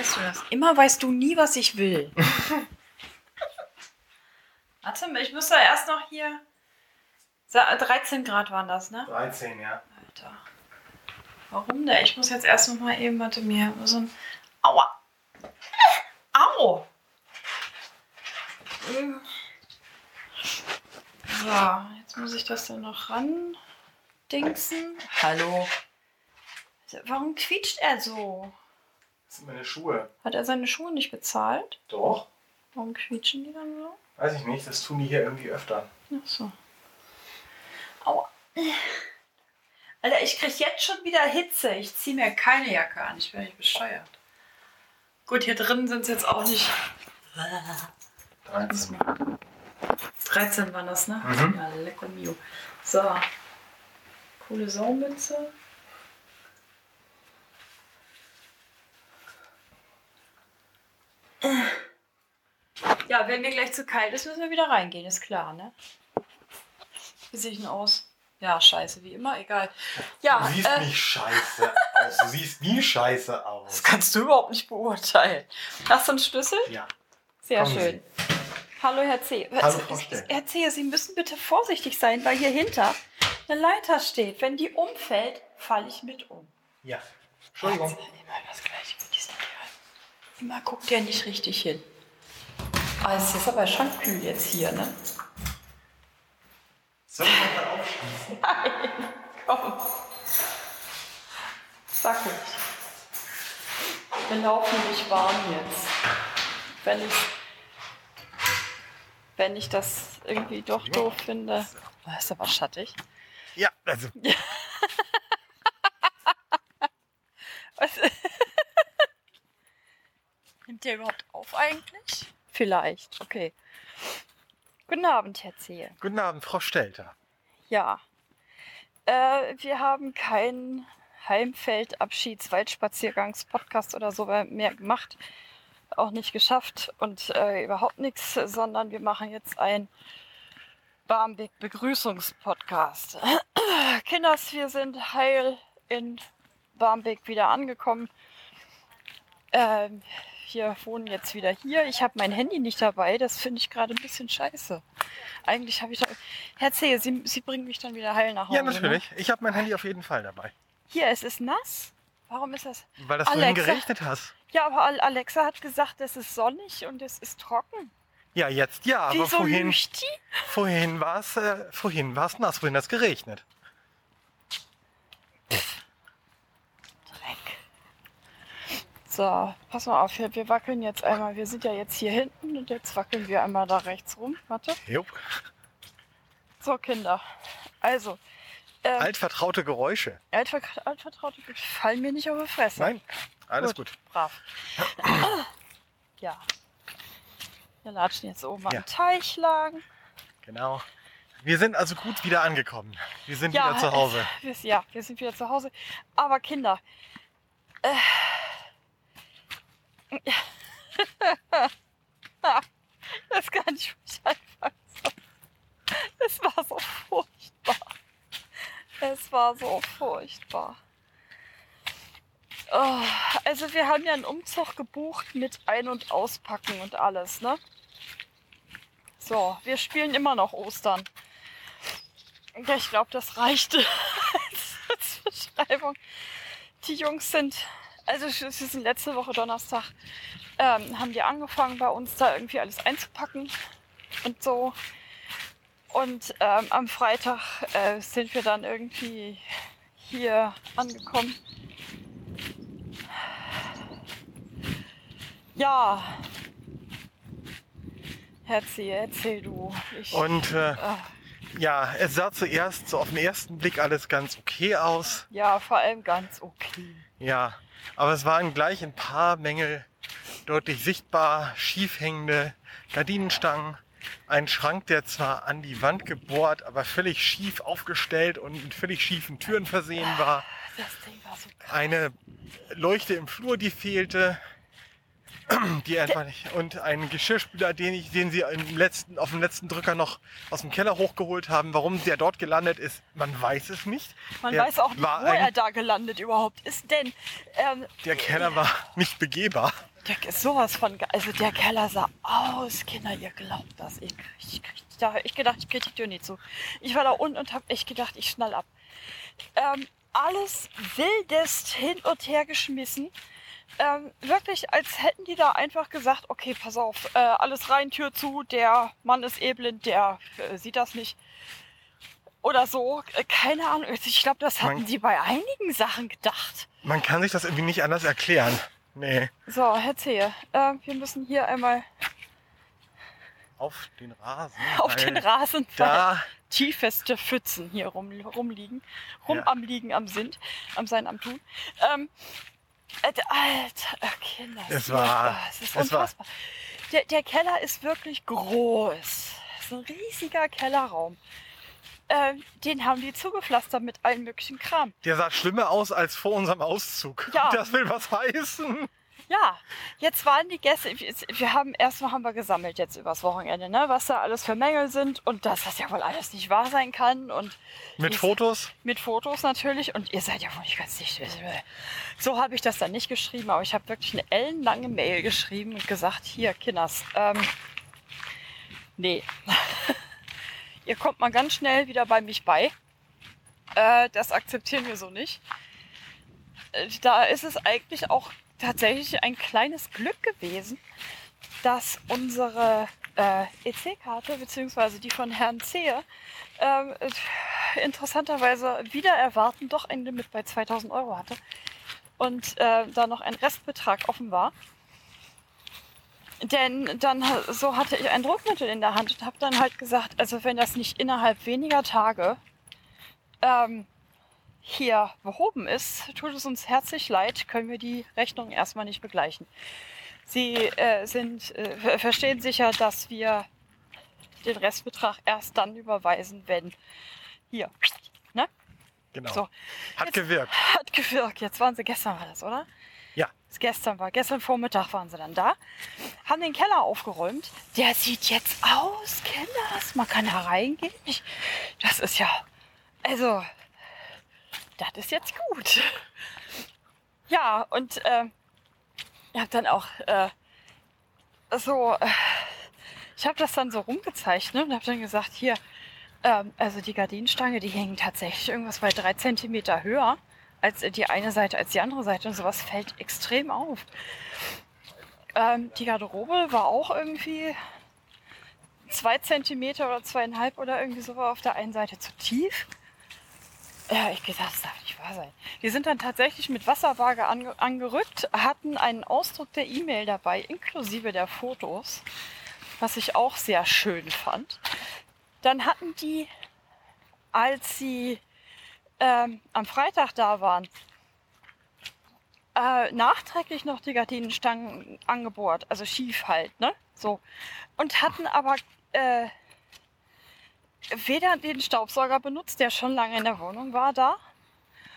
weißt du das? Immer weißt du nie, was ich will. Warte mal, ich muss da erst noch hier. Sa- 13 Grad waren das, ne? 13, ja. Alter. Warum denn? Ich muss jetzt erst noch mal eben, warte mir, so ein. Aua! Au! So, jetzt muss ich das dann noch ran dingsen. Hallo. Warum quietscht er so? Das sind meine Schuhe. Hat er seine Schuhe nicht bezahlt? Doch. Warum quietschen die dann so? Weiß ich nicht, das tun die hier irgendwie öfter. Ach so. Aua. Alter, ich krieg jetzt schon wieder Hitze. Ich ziehe mir keine Jacke an. Ich bin nicht bescheuert. Gut, hier drin sind es jetzt auch nicht. 13. 13 waren das, ne? Mhm. Ja, lecker mio. So. Coole Saumütze. Ja, wenn mir gleich zu kalt ist, müssen wir wieder reingehen, ist klar, ne? Wie sehe ich denn aus? Ja, scheiße, wie immer, egal. Ja, Du siehst äh, nicht scheiße aus. Du siehst nie scheiße aus. das kannst du überhaupt nicht beurteilen. Hast du einen Schlüssel? Ja. Sehr Kommen schön. Hallo, Herr C. Hallo, Frau Stell. Herr C., Sie müssen bitte vorsichtig sein, weil hier hinter eine Leiter steht. Wenn die umfällt, falle ich mit um. Ja. Entschuldigung. Also, immer das Gleiche. Immer guckt der nicht richtig hin. Ah, es ist aber schon kühl jetzt hier, ne? Soll ich mal aufschließen? Komm. Sackig. Wir laufen nicht warm jetzt. Wenn ich, wenn ich das irgendwie doch doof finde. Oh, ist aber schattig. Ja, also. Was? Nimmt der überhaupt auf eigentlich? Vielleicht, okay. Guten Abend, Herr Zehe. Guten Abend, Frau Stelter. Ja. Äh, wir haben keinen Heimfeldabschieds-Waldspaziergangs-Podcast oder so mehr gemacht. Auch nicht geschafft und äh, überhaupt nichts, sondern wir machen jetzt ein Barmbek-Begrüßungspodcast. Kinders, wir sind heil in Barmbek wieder angekommen. Ähm, wir wohnen jetzt wieder hier. Ich habe mein Handy nicht dabei. Das finde ich gerade ein bisschen scheiße. Eigentlich habe ich da. Herr Zehe, Sie, Sie bringen mich dann wieder heil nach Hause. Ja, Ne? natürlich. Ich habe mein Handy auf jeden Fall dabei. Hier, es ist nass. Warum ist das? Weil das vorhin Alexa. geregnet hat. Ja, aber Al- Alexa hat gesagt, es ist sonnig und es ist trocken. Ja, jetzt ja, aber Wieso vorhin, vorhin war es äh, vorhin war's nass, vorhin hat es geregnet. So, pass mal auf, wir, wir wackeln jetzt einmal. Wir sind ja jetzt hier hinten und jetzt wackeln wir einmal da rechts rum. Warte. Jupp. So, Kinder. Also, ähm, Altvertraute Geräusche. Altver Altvertraute fallen mir nicht auf die Fresse. Nein, alles gut. Brav. ja. Wir latschen jetzt oben Ja. am Teich lang. Genau. Wir sind also gut wieder angekommen. Wir sind Ja, wieder zu Hause. Wir, ja, wir sind wieder zu Hause. Aber Kinder. Äh, das kann ich mich einfach so. Es war so furchtbar. Es war so furchtbar. Oh, also wir haben ja einen Umzug gebucht mit Ein- und Auspacken und alles, ne? So, wir spielen immer noch Ostern. Ich glaube, das reichte als Beschreibung. Die Jungs sind, also letzte Woche Donnerstag, ähm, haben die angefangen bei uns da irgendwie alles einzupacken und so. Und ähm, am Freitag äh, sind wir dann irgendwie hier angekommen. Ja. Herzi, erzähl du. Ich, Und äh, ah. ja, es sah zuerst so auf den ersten Blick alles ganz okay aus. Ja, vor allem ganz okay. Ja, aber es waren gleich ein paar Mängel deutlich sichtbar. Schief hängende Gardinenstangen, ein Schrank, der zwar an die Wand gebohrt, aber völlig schief aufgestellt und mit völlig schiefen Türen versehen war. Das Ding war so krass. Eine Leuchte im Flur, die fehlte. Die einfach nicht. Und ein Geschirrspüler, den, ich, den sie im letzten, auf dem letzten Drücker noch aus dem Keller hochgeholt haben. Warum der dort gelandet ist, man weiß es nicht. Man der weiß auch nicht, wo er da gelandet überhaupt ist, denn ähm, Der Keller war nicht begehbar. Der ist sowas von, also der Keller sah aus, Kinder, ihr glaubt das. Ich, ich, da, ich gedacht, ich kriege die Tür nicht zu. Ich war da unten und habe echt gedacht, ich schnall ab. Ähm, alles wildest hin und her geschmissen. Ähm, wirklich, als hätten die da einfach gesagt, okay, pass auf, äh, alles rein, Tür zu, der Mann ist eh blind, der äh, sieht das nicht. Oder so, äh, keine Ahnung. Ich glaube, das hatten Man- die bei einigen Sachen gedacht. Man kann sich das irgendwie nicht anders erklären. Nee. So, erzähl. Äh, wir müssen hier einmal Auf den Rasen. auf den Rasen, Da, tiefeste Pfützen hier rum, rumliegen. Rum Ja. am Liegen, am sind, am Sein, am Tun. Ähm, äh, Alter, äh, Kinder. Es war- äh, Es ist es war- unfassbar. Der, der Keller ist wirklich groß. Es ist ein riesiger Kellerraum. Ähm, den haben die zugepflastert mit allen möglichen Kram. der sah schlimmer aus als vor unserem Auszug. Ja. Das will was heißen. Ja, jetzt waren die Gäste, wir- haben erstmal haben wir gesammelt jetzt übers Wochenende, ne, was da alles für Mängel sind und dass das ja wohl alles nicht wahr sein kann und Mit Fotos? mit Fotos natürlich und ihr seid ja wohl nicht ganz dicht. So habe ich das dann nicht geschrieben, aber ich habe wirklich eine ellenlange Mail geschrieben und gesagt, hier Kinders, ähm, nee, ihr kommt mal ganz schnell wieder bei mich bei. Äh, das akzeptieren wir so nicht. Äh, Da ist es eigentlich auch tatsächlich ein kleines Glück gewesen, dass unsere äh, EC-Karte, beziehungsweise die von Herrn Zehe, ähm, äh, interessanterweise wieder erwarten doch ein Limit bei 2000 Euro hatte und äh, da noch ein Restbetrag offen war. Denn dann so hatte ich ein Druckmittel in der Hand und habe dann halt gesagt, also wenn das nicht innerhalb weniger Tage ähm, hier behoben ist, tut es uns herzlich leid, können wir die Rechnung erstmal nicht begleichen. Sie äh, sind, äh, ver- verstehen sicher, dass wir den Restbetrag erst dann überweisen, wenn hier. Ne? Genau. So. Hat Jetzt- gewirkt. Hat gewirkt. Jetzt waren sie gestern war das, oder? Ja. Das gestern war. Gestern Vormittag waren sie dann da. Haben den Keller aufgeräumt. Der sieht jetzt aus, Kinders. Man kann da reingehen. Ich, das ist ja. Also. Das ist jetzt gut. Ja, und ähm, ich habe dann auch äh, so. Äh, ich habe das dann so rumgezeichnet und habe dann gesagt, hier, ähm, also die Gardinenstange, die hängen tatsächlich irgendwas bei drei Zentimeter höher als die eine Seite als die andere Seite und sowas fällt extrem auf. Ähm, die Garderobe war auch irgendwie zwei Zentimeter oder zweieinhalb oder irgendwie so auf der einen Seite zu tief. Ja, ich gedacht, das darf nicht wahr sein. Wir sind dann tatsächlich mit Wasserwaage ange angerückt, hatten einen Ausdruck der E-Mail dabei, inklusive der Fotos, was ich auch sehr schön fand. Dann hatten die, als sie ähm, am Freitag da waren, äh, nachträglich noch die Gardinenstangen angebohrt, also schief halt, ne? So. Und hatten aber äh, weder den Staubsauger benutzt, der schon lange in der Wohnung war da,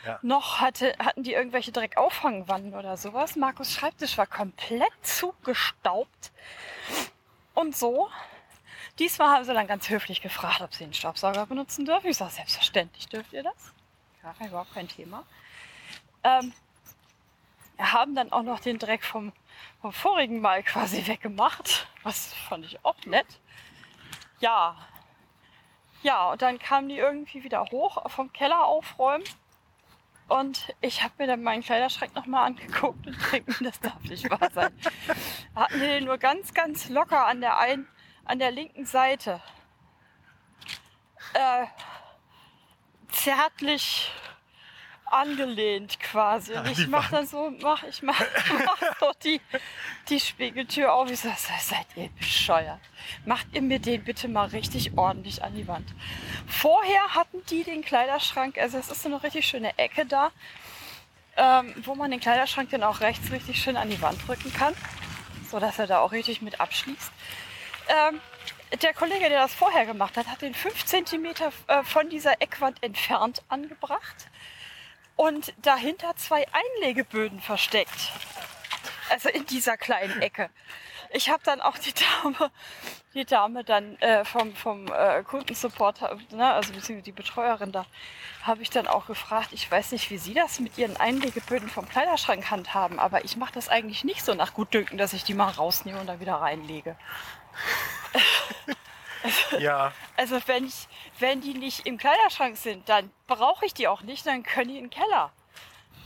Ja. noch hatte, hatten die irgendwelche Dreckauffangwannen oder sowas. Markus Schreibtisch war komplett zugestaubt. Und so. Diesmal haben sie dann ganz höflich gefragt, ob sie den Staubsauger benutzen dürfen. Ich sage, selbstverständlich dürft ihr das. Ja, überhaupt kein Thema. Ähm, haben dann auch noch den Dreck vom, vom vorigen Mal quasi weggemacht. Was fand ich auch nett. Ja. Ja, und dann kamen die irgendwie wieder hoch vom Keller aufräumen. Und ich habe mir dann meinen Kleiderschrank nochmal angeguckt und denke, das darf nicht wahr sein. Hatten die den nur ganz, ganz locker an der einen, an der linken Seite. Äh, zärtlich angelehnt quasi. Und ich die mach dann so, mach, ich mach, mach so die, die Spiegeltür auf. Ich sag, seid ihr bescheuert? Macht ihr mir den bitte mal richtig ordentlich an die Wand. Vorher hatten die den Kleiderschrank, also es ist so eine richtig schöne Ecke da, ähm, wo man den Kleiderschrank dann auch rechts richtig schön an die Wand drücken kann, so dass er da auch richtig mit abschließt. Ähm, der Kollege, der das vorher gemacht hat, hat den 5 cm äh, von dieser Eckwand entfernt angebracht und dahinter zwei Einlegeböden versteckt. Also in dieser kleinen Ecke. Ich habe dann auch die Dame, die Dame dann äh, vom, vom äh, Kundensupport, ne, also beziehungsweise die Betreuerin da, habe ich dann auch gefragt, ich weiß nicht, wie Sie das mit Ihren Einlegeböden vom Kleiderschrank handhaben, aber ich mache das eigentlich nicht so nach Gutdünken, dass ich die mal rausnehme und dann wieder reinlege. Ja, Also wenn, ich, wenn die nicht im Kleiderschrank sind, dann brauche ich die auch nicht, dann können die in den Keller.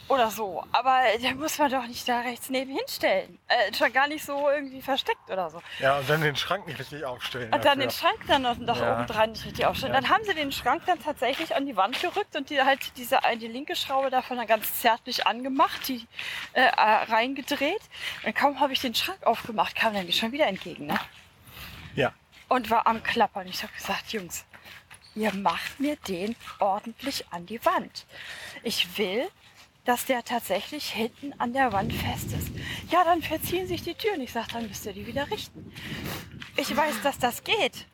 Oder so. Aber da muss man doch nicht da rechts neben hinstellen. Äh, schon gar nicht so irgendwie versteckt oder so. ja, und dann den Schrank nicht richtig aufstellen. Und dann dafür. den Schrank dann noch, noch Ja. oben dran nicht richtig aufstellen. Ja. Dann haben sie den Schrank dann tatsächlich an die Wand gerückt und die halt diese die linke Schraube davon dann ganz zärtlich angemacht, die äh, äh, reingedreht. Und kaum habe ich den Schrank aufgemacht, kam dann die schon wieder entgegen. Ne? Ja. Und war am Klappern. Ich habe gesagt, Jungs, ihr macht mir den ordentlich an die Wand. Ich will, dass der tatsächlich hinten an der Wand fest ist. Ja, dann verziehen sich die Türen. Ich sage, dann müsst ihr die wieder richten. Ich weiß, dass das geht.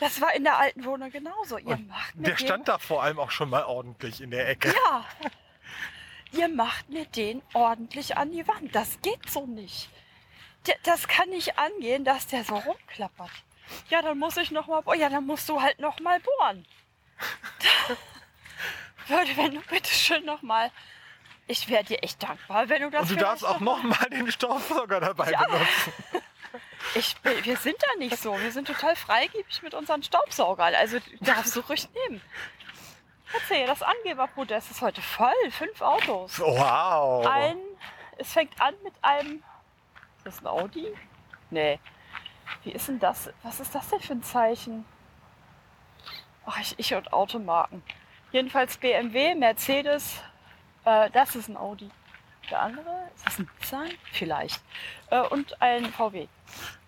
Das war in der alten Wohnung genauso. Ihr macht mir Der den stand da vor allem auch schon mal ordentlich in der Ecke. ja. Ihr macht mir den ordentlich an die Wand. Das geht so nicht. Das kann nicht angehen, dass der so rumklappert. Ja, dann muss ich noch mal. boah, Ja, dann musst du halt noch mal bohren. Würde, wenn du bitte schön noch mal. Ich wäre dir echt dankbar, wenn du das. Und du darfst auch noch mal den Staubsauger dabei Ja. benutzen. Ich, wir sind da nicht so. Wir sind total freigebig mit unseren Staubsaugern. Also darfst du ruhig nehmen. Erzähl, das Angeberprotest ist heute voll. Fünf Autos. Wow. Ein, es fängt an mit einem. Ist das ein Audi? Nee. Wie ist denn das? Was ist das denn für ein Zeichen? Ach, ich, ich und Automarken. Jedenfalls BMW, Mercedes. Äh, das ist ein Audi. Der andere, ist das ein Nissan? Vielleicht. Äh, und ein VW.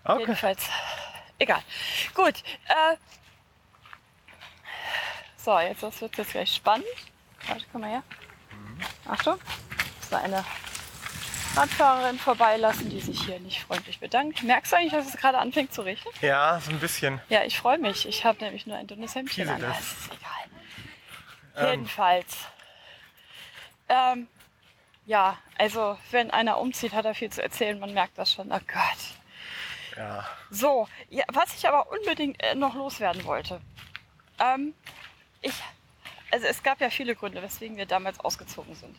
Okay. Jedenfalls. Egal. Gut. Äh, so, jetzt das wird jetzt gleich spannend. Warte, komm mal her. Achtung. So eine Radfahrerin vorbeilassen, die sich hier nicht freundlich bedankt. Merkst du eigentlich, dass es gerade anfängt zu regnen? Ja, so ein bisschen. Ja, ich freue mich. Ich habe nämlich nur ein dünnes Hemdchen an. Das es. ist egal. Ähm. Jedenfalls. Ähm, ja, also wenn einer umzieht, hat er viel zu erzählen. Man merkt das schon. Oh Gott. Ja. So, ja, was ich aber unbedingt äh, noch loswerden wollte. Ähm, ich, also es gab ja viele Gründe, weswegen wir damals ausgezogen sind.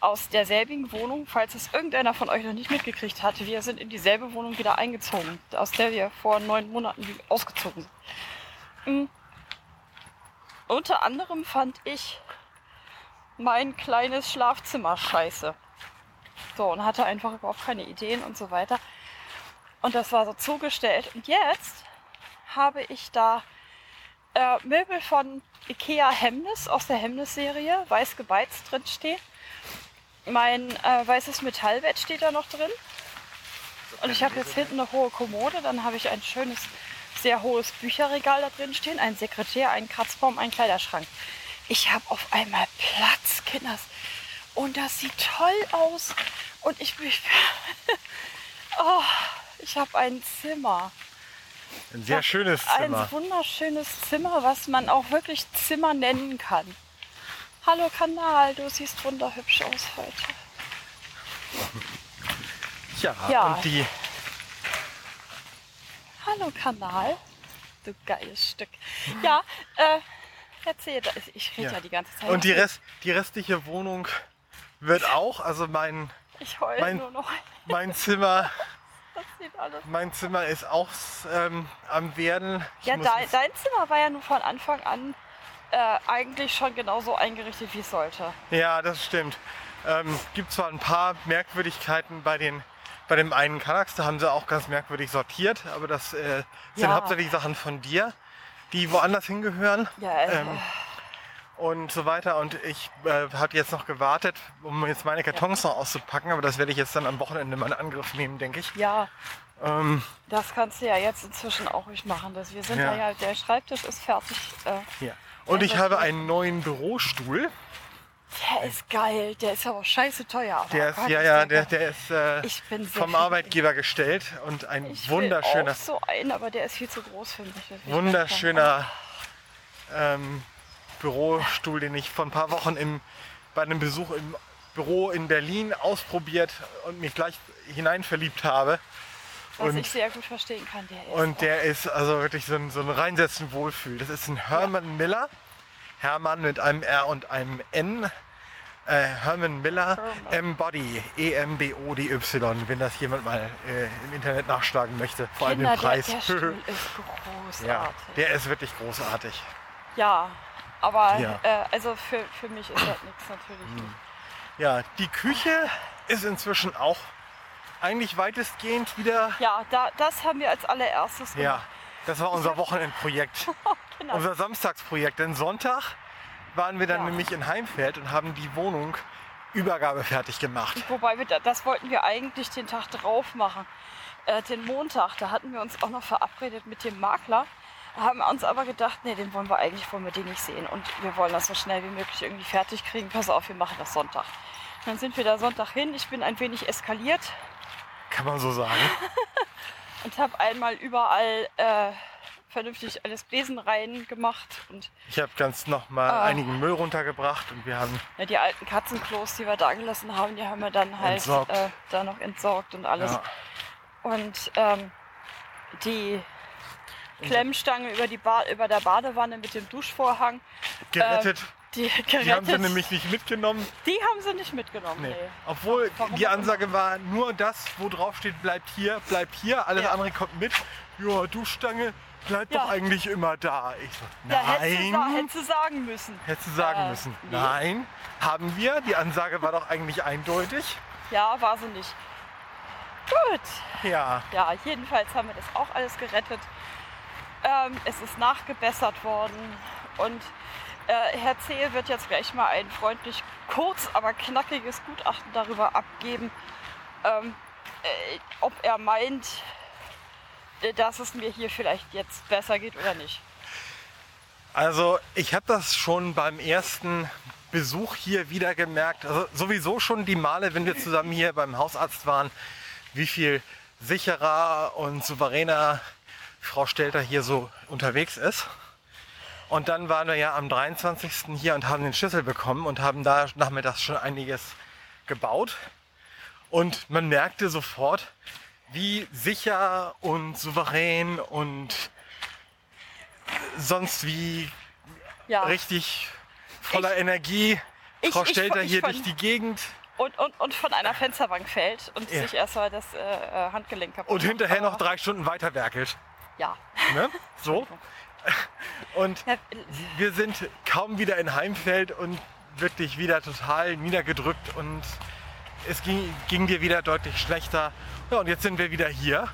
Aus derselbigen Wohnung, falls es irgendeiner von euch noch nicht mitgekriegt hat, wir sind in dieselbe Wohnung wieder eingezogen, aus der wir vor neun Monaten ausgezogen sind. Mhm. Unter anderem fand ich mein kleines Schlafzimmer scheiße. So, und hatte einfach überhaupt keine Ideen und so weiter. Und das war so zugestellt. Und jetzt habe ich da äh, Möbel von Ikea Hemnes aus der Hemnes-Serie, weiß gebeizt drin stehen. Mein äh, weißes Metallbett steht da noch drin. Und ich habe jetzt hinten eine hohe Kommode. Dann habe ich ein schönes, sehr hohes Bücherregal da drin stehen. Ein Sekretär, einen Kratzbaum, einen Kleiderschrank. Ich habe auf einmal Platz, Kinders. Und das sieht toll aus. Und ich bin. oh, ich habe ein Zimmer. Ein sehr schönes Zimmer. Ein wunderschönes Zimmer, was man auch wirklich Zimmer nennen kann. Hallo Kanal, du siehst wunderhübsch aus heute. Ja, Ja. und die, Hallo Kanal, du geiles Stück. Ja, äh, erzähl, ich rede ja. Ja. die ganze Zeit. und die, Rest, die restliche Wohnung wird auch, also mein, Ich heule mein- nur noch. mein Zimmer, mein Zimmer ist auch ähm, am werden. Ich Ja, dein, dein Zimmer war ja nur von Anfang an äh, eigentlich schon genauso eingerichtet, wie es sollte. Ja, das stimmt. Ähm, gibt zwar ein paar Merkwürdigkeiten bei den bei dem einen Kanaks, da haben sie auch ganz merkwürdig sortiert, aber das äh, sind Ja. hauptsächlich Sachen von dir, die woanders hingehören Ja, äh, Ähm, und so weiter. Und ich äh, habe jetzt noch gewartet, um jetzt meine Kartons noch auszupacken, aber das werde ich jetzt dann am Wochenende mal in Angriff nehmen, denke ich. ja, Ähm, das kannst du ja jetzt inzwischen auch ruhig machen. Das, wir sind Ja. ja. ja, der Schreibtisch ist fertig. Äh, ja. Und ich habe einen neuen Bürostuhl. der ist geil, der ist aber scheiße teuer. Aber Der oh ist, Gott, ja, ja, der, der ist äh, Ich bin sehr vom Arbeitgeber gestellt und ein Ich will wunderschöner, auch so einen, aber der ist viel zu groß für mich. Will wunderschöner ähm, Bürostuhl, den ich vor ein paar Wochen im, bei einem Besuch im Büro in Berlin ausprobiert und mich gleich hinein verliebt habe. Was Und- ich sehr gut verstehen kann, der ist. Und der ist also wirklich so ein, so ein reinsetzen Wohlfühl. Das ist ein Herman Miller. Hermann mit einem R und einem N. Äh, Herman Miller Herman. Embody, E E-M-B-O-D-Y, wenn das jemand mal äh, im Internet nachschlagen möchte. Vor allem Kinder, den Preis. Der, der Stuhl ist großartig. ja, der ist wirklich großartig. Ja, aber Ja. Äh, also für, für mich ist das nichts natürlich. nicht. Ja, die Küche ist inzwischen auch eigentlich weitestgehend wieder. Ja, da, das haben wir als allererstes Ja, gemacht. das war unser Wochenendprojekt. Genau. unser Samstagsprojekt. Denn Sonntag waren wir dann Ja. nämlich in Heimfeld und haben die Wohnung übergabefertig gemacht. Wobei wir da, das wollten wir eigentlich den Tag drauf machen. Äh, den Montag, da hatten wir uns auch noch verabredet mit dem Makler. Haben uns aber gedacht, nee, den wollen wir eigentlich, wollen wir den nicht sehen. Und wir wollen das so schnell wie möglich irgendwie fertig kriegen. Pass auf, wir machen das Sonntag. Dann sind wir da Sonntag hin. Ich bin ein wenig eskaliert Kann man so sagen. und habe einmal überall äh, vernünftig alles Besen rein gemacht. Und Ich habe ganz noch mal Ah. einigen Müll runtergebracht und wir haben ja, die alten Katzenklos, die wir da gelassen haben, die haben wir dann halt äh, da noch entsorgt und alles. ja, Und ähm, die Klemmstange über, die ba über der Badewanne mit dem Duschvorhang, gerettet. Die die haben sie nämlich nicht mitgenommen. Die haben sie nicht mitgenommen. Nee. Nee. Obwohl Warum die Ansage war, nur das, wo drauf steht, bleibt hier, bleibt hier. Alles Ja. andere kommt mit. Ja, Duschstange bleibt Ja. doch eigentlich immer da. Ich so, Ja, hättest du, nein. hättest du sagen müssen. Hättest du sagen Äh, müssen. nee. Nein, haben wir. Die Ansage war doch eigentlich eindeutig. Ja, war sie nicht. Gut. Ja, Ja, jedenfalls haben wir das auch alles gerettet. Ähm, es ist nachgebessert worden und äh, Herr Zehe wird jetzt gleich mal ein freundlich, kurz, aber knackiges Gutachten darüber abgeben, ähm, äh, ob er meint, äh, dass es mir hier vielleicht jetzt besser geht oder nicht. also ich habe das schon beim ersten Besuch hier wieder gemerkt. Also sowieso schon die Male, wenn wir zusammen hier beim Hausarzt waren, wie viel sicherer und souveräner Frau Stelter hier so unterwegs ist. Und dann waren wir ja am 23. hier und haben den Schlüssel bekommen und haben da nachmittags schon einiges gebaut. Und man merkte sofort, wie sicher und souverän und sonst wie Ja. richtig voller Ich- Energie ich- Frau ich- Stelter ich hier durch die Gegend Und, und, und von einer Fensterbank fällt und Ja. sich erstmal das äh, äh, Handgelenk kaputt und hinterher noch drei Stunden weiter werkelt. Ja. Ne? So. Und wir sind kaum wieder in Heimfeld und wirklich wieder total niedergedrückt und es ging, ging dir wieder deutlich schlechter. Ja, und jetzt sind wir wieder hier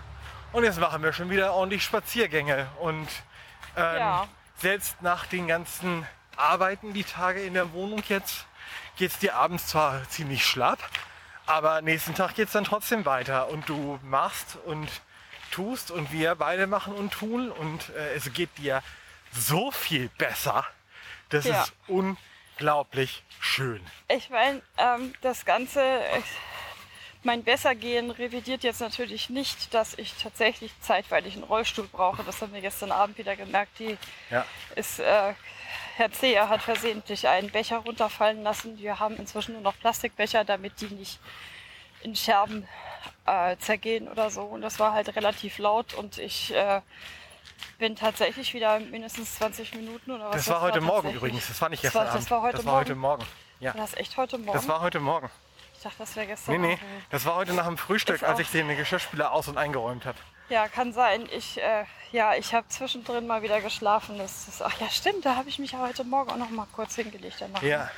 und jetzt machen wir schon wieder ordentlich Spaziergänge. Und ähm, Ja. selbst nach den ganzen Arbeiten, die Tage in der Wohnung jetzt, geht es dir abends zwar ziemlich schlapp, aber nächsten Tag geht es dann trotzdem weiter und du machst und tust und wir beide machen und tun und äh, es geht dir so viel besser. Das Ja. ist unglaublich schön. Ich meine, ähm, das Ganze, äh, mein Bessergehen revidiert jetzt natürlich nicht, dass ich tatsächlich zeitweilig einen Rollstuhl brauche. Das haben wir gestern Abend wieder gemerkt. Die Ja. ist, äh, Herr Zeher hat versehentlich einen Becher runterfallen lassen. Wir haben inzwischen nur noch Plastikbecher, damit die nicht in Scherben äh, zergehen oder so. Und das war halt relativ laut und ich äh, bin tatsächlich wieder mindestens 20 Minuten oder was. Das war heute Morgen tatsächlich. übrigens. Das war nicht Das gestern war- das war heute das war heute Morgen. Morgen. Ja. War das echt heute Morgen? Das war heute Morgen. ich dachte, das wäre gestern. Nee, nee. Abend. Das war heute nach dem Frühstück, als ich den Geschirrspüler aus- und eingeräumt habe. Ja, kann sein. Ich, äh, ja, ich habe zwischendrin mal wieder geschlafen. Das ist, ach ja, stimmt, da habe ich mich ja heute Morgen auch noch mal kurz hingelegt. Danach. Ja,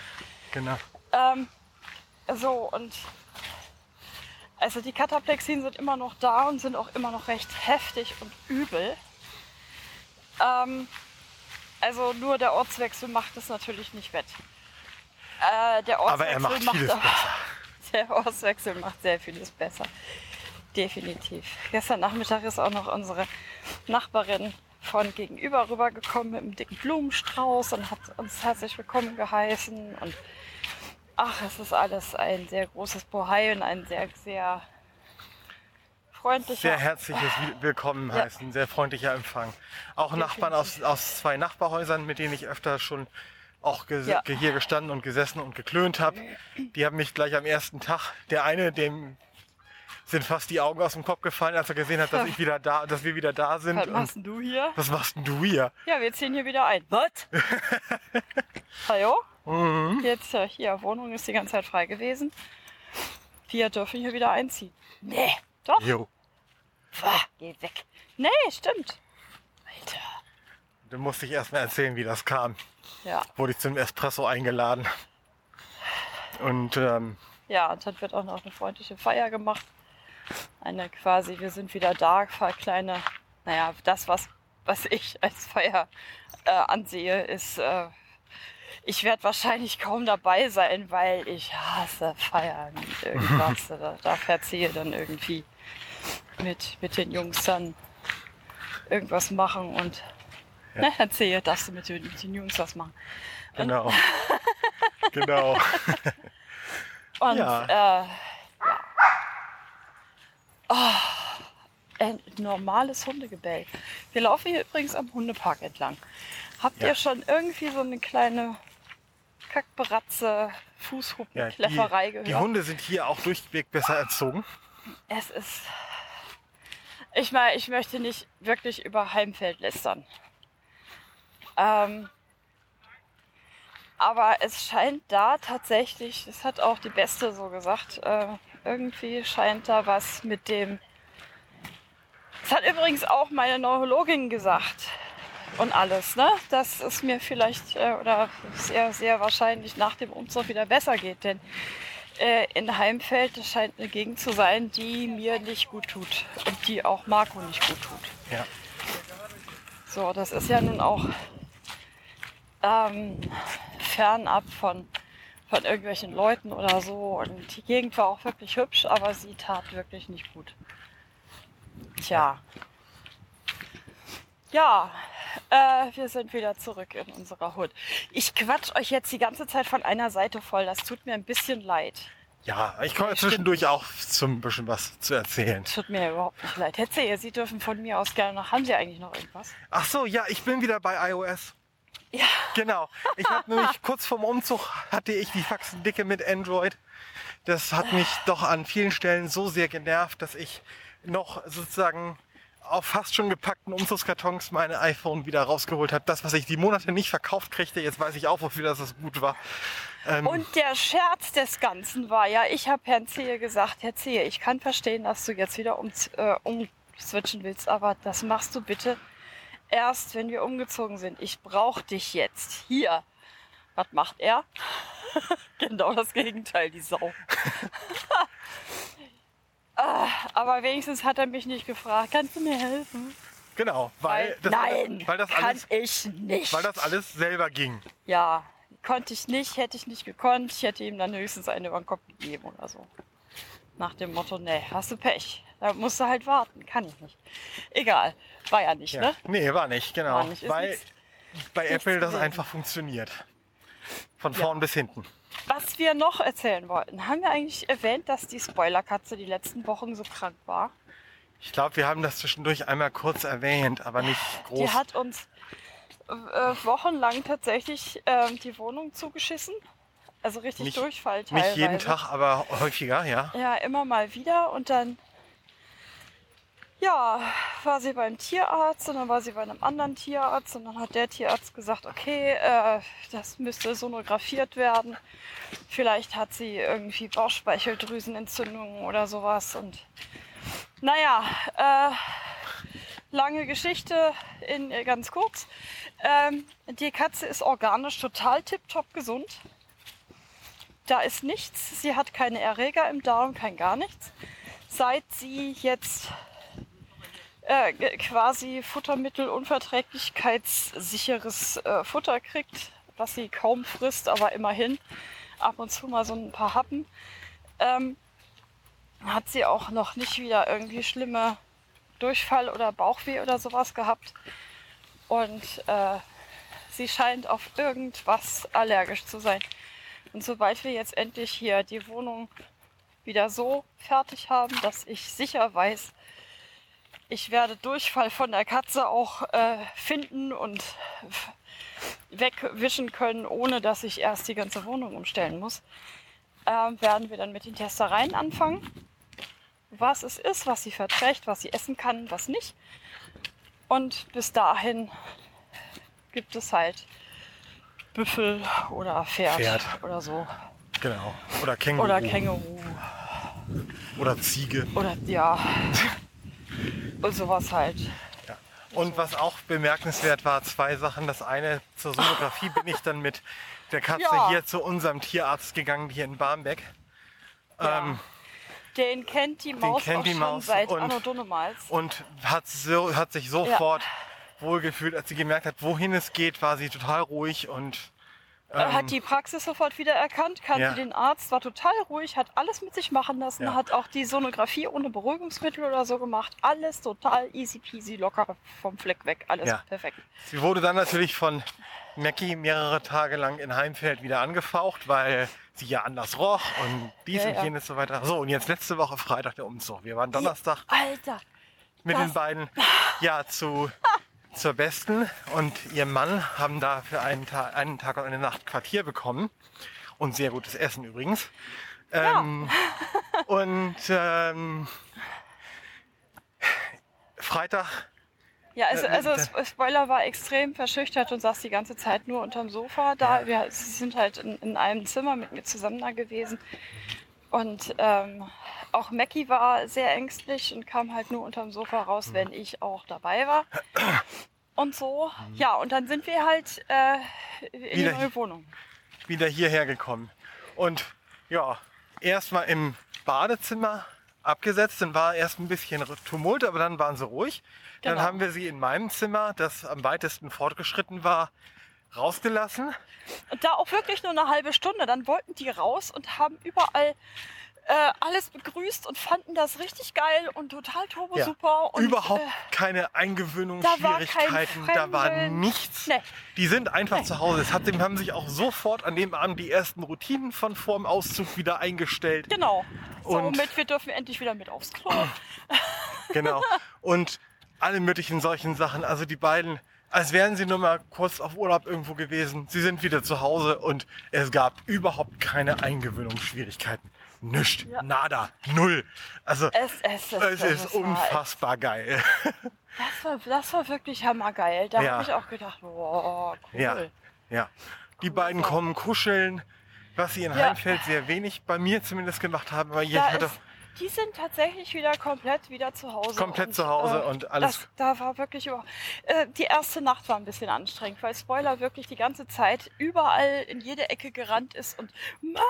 genau. Ähm, so, und also die Kataplexien sind immer noch da und sind auch immer noch recht heftig und übel. Ähm, also nur der Ortswechsel macht es natürlich nicht wett. Äh, der Aber er macht vieles auch- besser. Der Ortswechsel macht sehr vieles besser. Definitiv. Gestern Nachmittag ist auch noch unsere Nachbarin von gegenüber rübergekommen mit einem dicken Blumenstrauß und hat uns herzlich willkommen geheißen. Und ach, es ist alles ein sehr großes Bohai und ein sehr, sehr freundlicher. Sehr herzliches Wi- Willkommen Ja. heißen, sehr freundlicher Empfang. Auch Nachbarn aus, aus zwei Nachbarhäusern, mit denen ich öfter schon auch ges Ja. hier gestanden und gesessen und geklönt habe. Die haben mich gleich am ersten Tag, der eine, dem sind fast die Augen aus dem Kopf gefallen, als er gesehen hat, dass ich wieder da, dass wir wieder da sind. Was machst denn du hier? was machst denn du hier? Ja, wir ziehen hier wieder ein. Was? Hallo? Mhm. Jetzt äh, hier, Wohnung ist die ganze Zeit frei gewesen. Wir dürfen hier wieder einziehen. Nee, doch. Jo. Pah, geh weg. Nee, stimmt. Alter. Dann musste ich erst mal erzählen, wie das kam. Ja, Wurde ich zum Espresso eingeladen. Und ähm, ja, und dann wird auch noch eine freundliche Feier gemacht. Eine quasi, wir sind wieder da, kleine, naja, das, was, was ich als Feier äh, ansehe, ist, äh, ich werde wahrscheinlich kaum dabei sein, weil ich hasse Feiern und irgendwas. da, da verziehe dann irgendwie mit, mit den Jungs dann irgendwas machen und Ja. ne, erzähle, dass sie mit den, mit den Jungs was machen. genau. genau. Und Ja. äh. Oh, ein normales Hundegebell. Wir laufen hier übrigens am Hundepark entlang. Habt Ja. ihr schon irgendwie so eine kleine Kackberatze, Ja, Fußhuppenkläfferei die, gehört? die Hunde sind hier auch durchweg besser erzogen. Es ist. Ich meine, ich möchte nicht wirklich über Heimfeld lästern. Ähm, aber es scheint da tatsächlich, das hat auch die Beste so gesagt, äh, irgendwie scheint da was mit dem. Das hat übrigens auch meine Neurologin gesagt. Und alles, ne? Dass es mir vielleicht äh, oder sehr, sehr wahrscheinlich nach dem Umzug wieder besser geht. Denn äh, in Heimfeld das scheint eine Gegend zu sein, die mir nicht gut tut und die auch Marco nicht gut tut. Ja. So, das ist ja nun auch ähm, fernab von, von irgendwelchen Leuten oder so. Und die Gegend war auch wirklich hübsch, aber sie tat wirklich nicht gut. Tja. Ja, äh, wir sind wieder zurück in unserer Hut. Ich quatsch euch jetzt die ganze Zeit von einer Seite voll. Das tut mir ein bisschen leid. Ja, ich komme zwischendurch auch zum bisschen was zu erzählen. Tut mir überhaupt nicht leid. Hetze, ihr, Sie dürfen von mir aus gerne noch. Haben Sie eigentlich noch irgendwas? Ach so, ja, ich bin wieder bei iOS. Ja. Genau. Ich habe nämlich kurz vorm Umzug hatte ich die Faxendicke mit Android. Das hat mich doch an vielen Stellen so sehr genervt, dass ich noch sozusagen auf fast schon gepackten Umzugskartons meine iPhone wieder rausgeholt habe. Das, was ich die Monate nicht verkauft kriegte, jetzt weiß ich auch, wofür das das gut war. Ähm, Und der Scherz des Ganzen war ja, ich habe Herrn Zehe gesagt, Herr Zehe, ich kann verstehen, dass du jetzt wieder um, äh, umswitchen willst, aber das machst du bitte erst, wenn wir umgezogen sind. Ich brauche dich jetzt hier. Was macht er? genau das Gegenteil, die Sau. Ah, aber wenigstens hat er mich nicht gefragt, kannst du mir helfen? genau, weil, das, Nein, weil, das kann alles, ich nicht. weil das alles selber ging. Ja, konnte ich nicht, hätte ich nicht gekonnt. Ich hätte ihm dann höchstens eine über den Kopf gegeben oder so. Nach dem Motto, nee, hast du Pech. Da musst du halt warten. Kann ich nicht. Egal. War ja nicht, Ja. ne? Nee, war nicht, genau. War nicht, weil nichts- bei nichts Apple das einfach funktioniert. Von Ja. vorn bis hinten. Was wir noch erzählen wollten, haben wir eigentlich erwähnt, dass die Spoilerkatze die letzten Wochen so krank war? Ich glaube, wir haben das zwischendurch einmal kurz erwähnt, aber nicht groß. Die hat uns äh, wochenlang tatsächlich ähm, die Wohnung zugeschissen. Also richtig Nicht- Durchfall teilweise. nicht jeden Tag, aber häufiger, ja. Ja, immer mal wieder und dann ja, war sie beim Tierarzt und dann war sie bei einem anderen Tierarzt und dann hat der Tierarzt gesagt, okay, äh, das müsste sonografiert werden. Vielleicht hat sie irgendwie Bauchspeicheldrüsenentzündung oder sowas und naja, äh, lange Geschichte in äh, ganz kurz. Ähm, die Katze ist organisch total tipptopp gesund. Da ist nichts. Sie hat keine Erreger im Darm, kein gar nichts. Seit sie jetzt äh, quasi Futtermittelunverträglichkeitssicheres äh, Futter kriegt, was sie kaum frisst, aber immerhin ab und zu mal so ein paar Happen, ähm, hat sie auch noch nicht wieder irgendwie schlimme Durchfall oder Bauchweh oder sowas gehabt. Und äh, sie scheint auf irgendwas allergisch zu sein. Und sobald wir jetzt endlich hier die Wohnung wieder so fertig haben, dass ich sicher weiß, ich werde Durchfall von der Katze auch äh, finden und wegwischen können, ohne dass ich erst die ganze Wohnung umstellen muss, ähm, werden wir dann mit den Testereien anfangen. Was es ist, was sie verträgt, was sie essen kann, was nicht. Und bis dahin gibt es halt Büffel oder Pferd, Pferd. oder so. Genau. Oder Känguru. Oder Känguru. Oder Ziege. Oder ja. Und sowas halt. Ja. Und was auch bemerkenswert war, zwei Sachen. Das eine, zur Sonographie bin ich dann mit der Katze Ja. hier zu unserem Tierarzt gegangen, hier in Barmbek. Ja. Ähm, Den kennt die Maus kennt auch die schon Maus seit und- Anno Dunnemals. und hat, so, hat sich sofort wohlgefühlt, als sie gemerkt hat, wohin es geht, war sie total ruhig und ähm, hat die Praxis sofort wieder erkannt, kannte Ja. den Arzt, war total ruhig, hat alles mit sich machen lassen, Ja. hat auch die Sonographie ohne Beruhigungsmittel oder so gemacht. Alles total easy peasy, locker vom Fleck weg. Alles Ja. perfekt. sie wurde dann natürlich von Mackie mehrere Tage lang in Heimfeld wieder angefaucht, weil sie ja anders roch und dies und jenes so weiter. So, und jetzt letzte Woche Freitag der Umzug. Wir waren Donnerstag Alter, mit den beiden ja zu zur Besten und ihr Mann haben da für einen, Tag, einen Tag und eine Nacht Quartier bekommen und sehr gutes Essen übrigens. Ähm, Und ähm, Freitag, Ja, also, Äh, also äh, Sp- Spoiler war extrem verschüchtert und saß die ganze Zeit nur unterm Sofa da. Ja. Wir sie sind halt in, in einem Zimmer mit mir zusammen da gewesen. Und ähm, auch Mackie war sehr ängstlich und kam halt nur unterm Sofa raus, Mhm. wenn ich auch dabei war. Und so, ja, und dann sind wir halt äh, in die Wieder neue hier. Wohnung. wieder hierher gekommen. Und ja, erst mal im Badezimmer abgesetzt, dann war erst ein bisschen Tumult, aber dann waren sie ruhig. Dann Genau. haben wir sie in meinem Zimmer, das am weitesten fortgeschritten war, rausgelassen. Und da auch wirklich nur eine halbe Stunde. Dann wollten die raus und haben überall äh, alles begrüßt und fanden das richtig geil und total turbo Ja. super. Und, Überhaupt äh, keine da Eingewöhnungsschwierigkeiten, kein da war nichts. Nee. Die sind einfach Nee. zu Hause. Es hat, dem haben sich auch sofort an dem Abend die ersten Routinen von vorm Auszug wieder eingestellt. Genau. Und- Somit, wir dürfen endlich wieder mit aufs Klo. Genau. Und alle möglichen solchen Sachen. Also die beiden, als wären sie nur mal kurz auf Urlaub irgendwo gewesen. Sie sind wieder zu Hause und es gab überhaupt keine Eingewöhnungsschwierigkeiten. Nichts. Ja. Nada. Null. Also Es, es, es, es ist das war- unfassbar geil. Das war, das war wirklich hammergeil. Da Ja. habe ich auch gedacht, wow, cool. Ja. Ja. Die beiden kommen kuscheln, was sie in Ja. Heimfeld sehr wenig bei mir zumindest gemacht haben, weil Da hatte die sind tatsächlich wieder komplett wieder zu Hause. Komplett zu Hause und alles- Das, da war wirklich über. Äh, die erste Nacht war ein bisschen anstrengend, weil Spoiler wirklich die ganze Zeit überall in jede Ecke gerannt ist und Mau,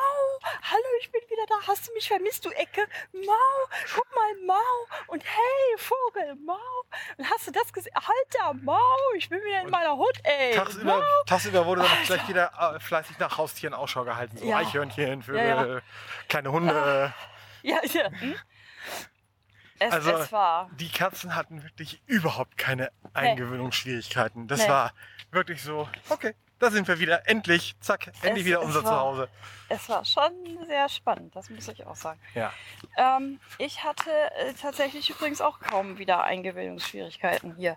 hallo, ich bin wieder da. Hast du mich vermisst, du Ecke? Mau, guck mal, Mau. Und hey, Vogel, Mau. Und hast du das gesehen? Halt da, Mau, ich bin wieder in meiner Hut, ey. tagsüber, Mau. tagsüber wurde dann gleich wieder äh, fleißig nach Haustieren Ausschau gehalten. So Ja. Eichhörnchen, Vögel, Ja, ja. kleine Hunde. Ja, ja. Hm? Es, Also- es war. Die Katzen hatten wirklich überhaupt keine Eingewöhnungsschwierigkeiten. Das Nee. war wirklich so, okay, da sind wir wieder. Endlich, zack, endlich Es- wieder unser war- Zuhause. Es war schon sehr spannend, das muss ich auch sagen. Ja. Ähm, ich hatte äh, tatsächlich übrigens auch kaum wieder Eingewöhnungsschwierigkeiten hier.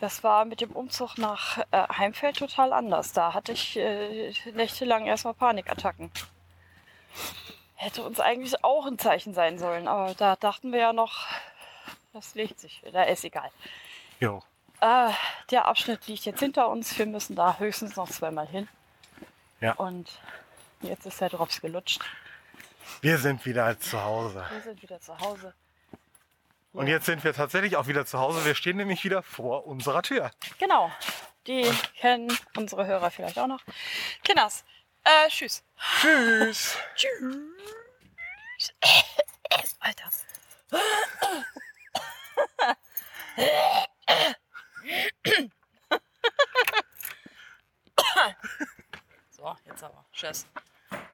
Das war mit dem Umzug nach äh, Heimfeld total anders. Da hatte ich äh, nächtelang erstmal Panikattacken. Hätte uns eigentlich auch ein Zeichen sein sollen, aber da dachten wir ja noch, das legt sich wieder, ist egal. Jo. Äh, der Abschnitt liegt jetzt hinter uns. Wir müssen da höchstens noch zweimal hin. Ja. Und jetzt ist der Drops gelutscht. Wir sind wieder zu Hause. Wir sind wieder zu Hause. Und jetzt sind wir tatsächlich auch wieder zu Hause. Wir stehen nämlich wieder vor unserer Tür. Genau. Die kennen unsere Hörer vielleicht auch noch. Kinders. Äh, tschüss. Tschüss. Tschüss. Alter. so, jetzt aber. Tschüss.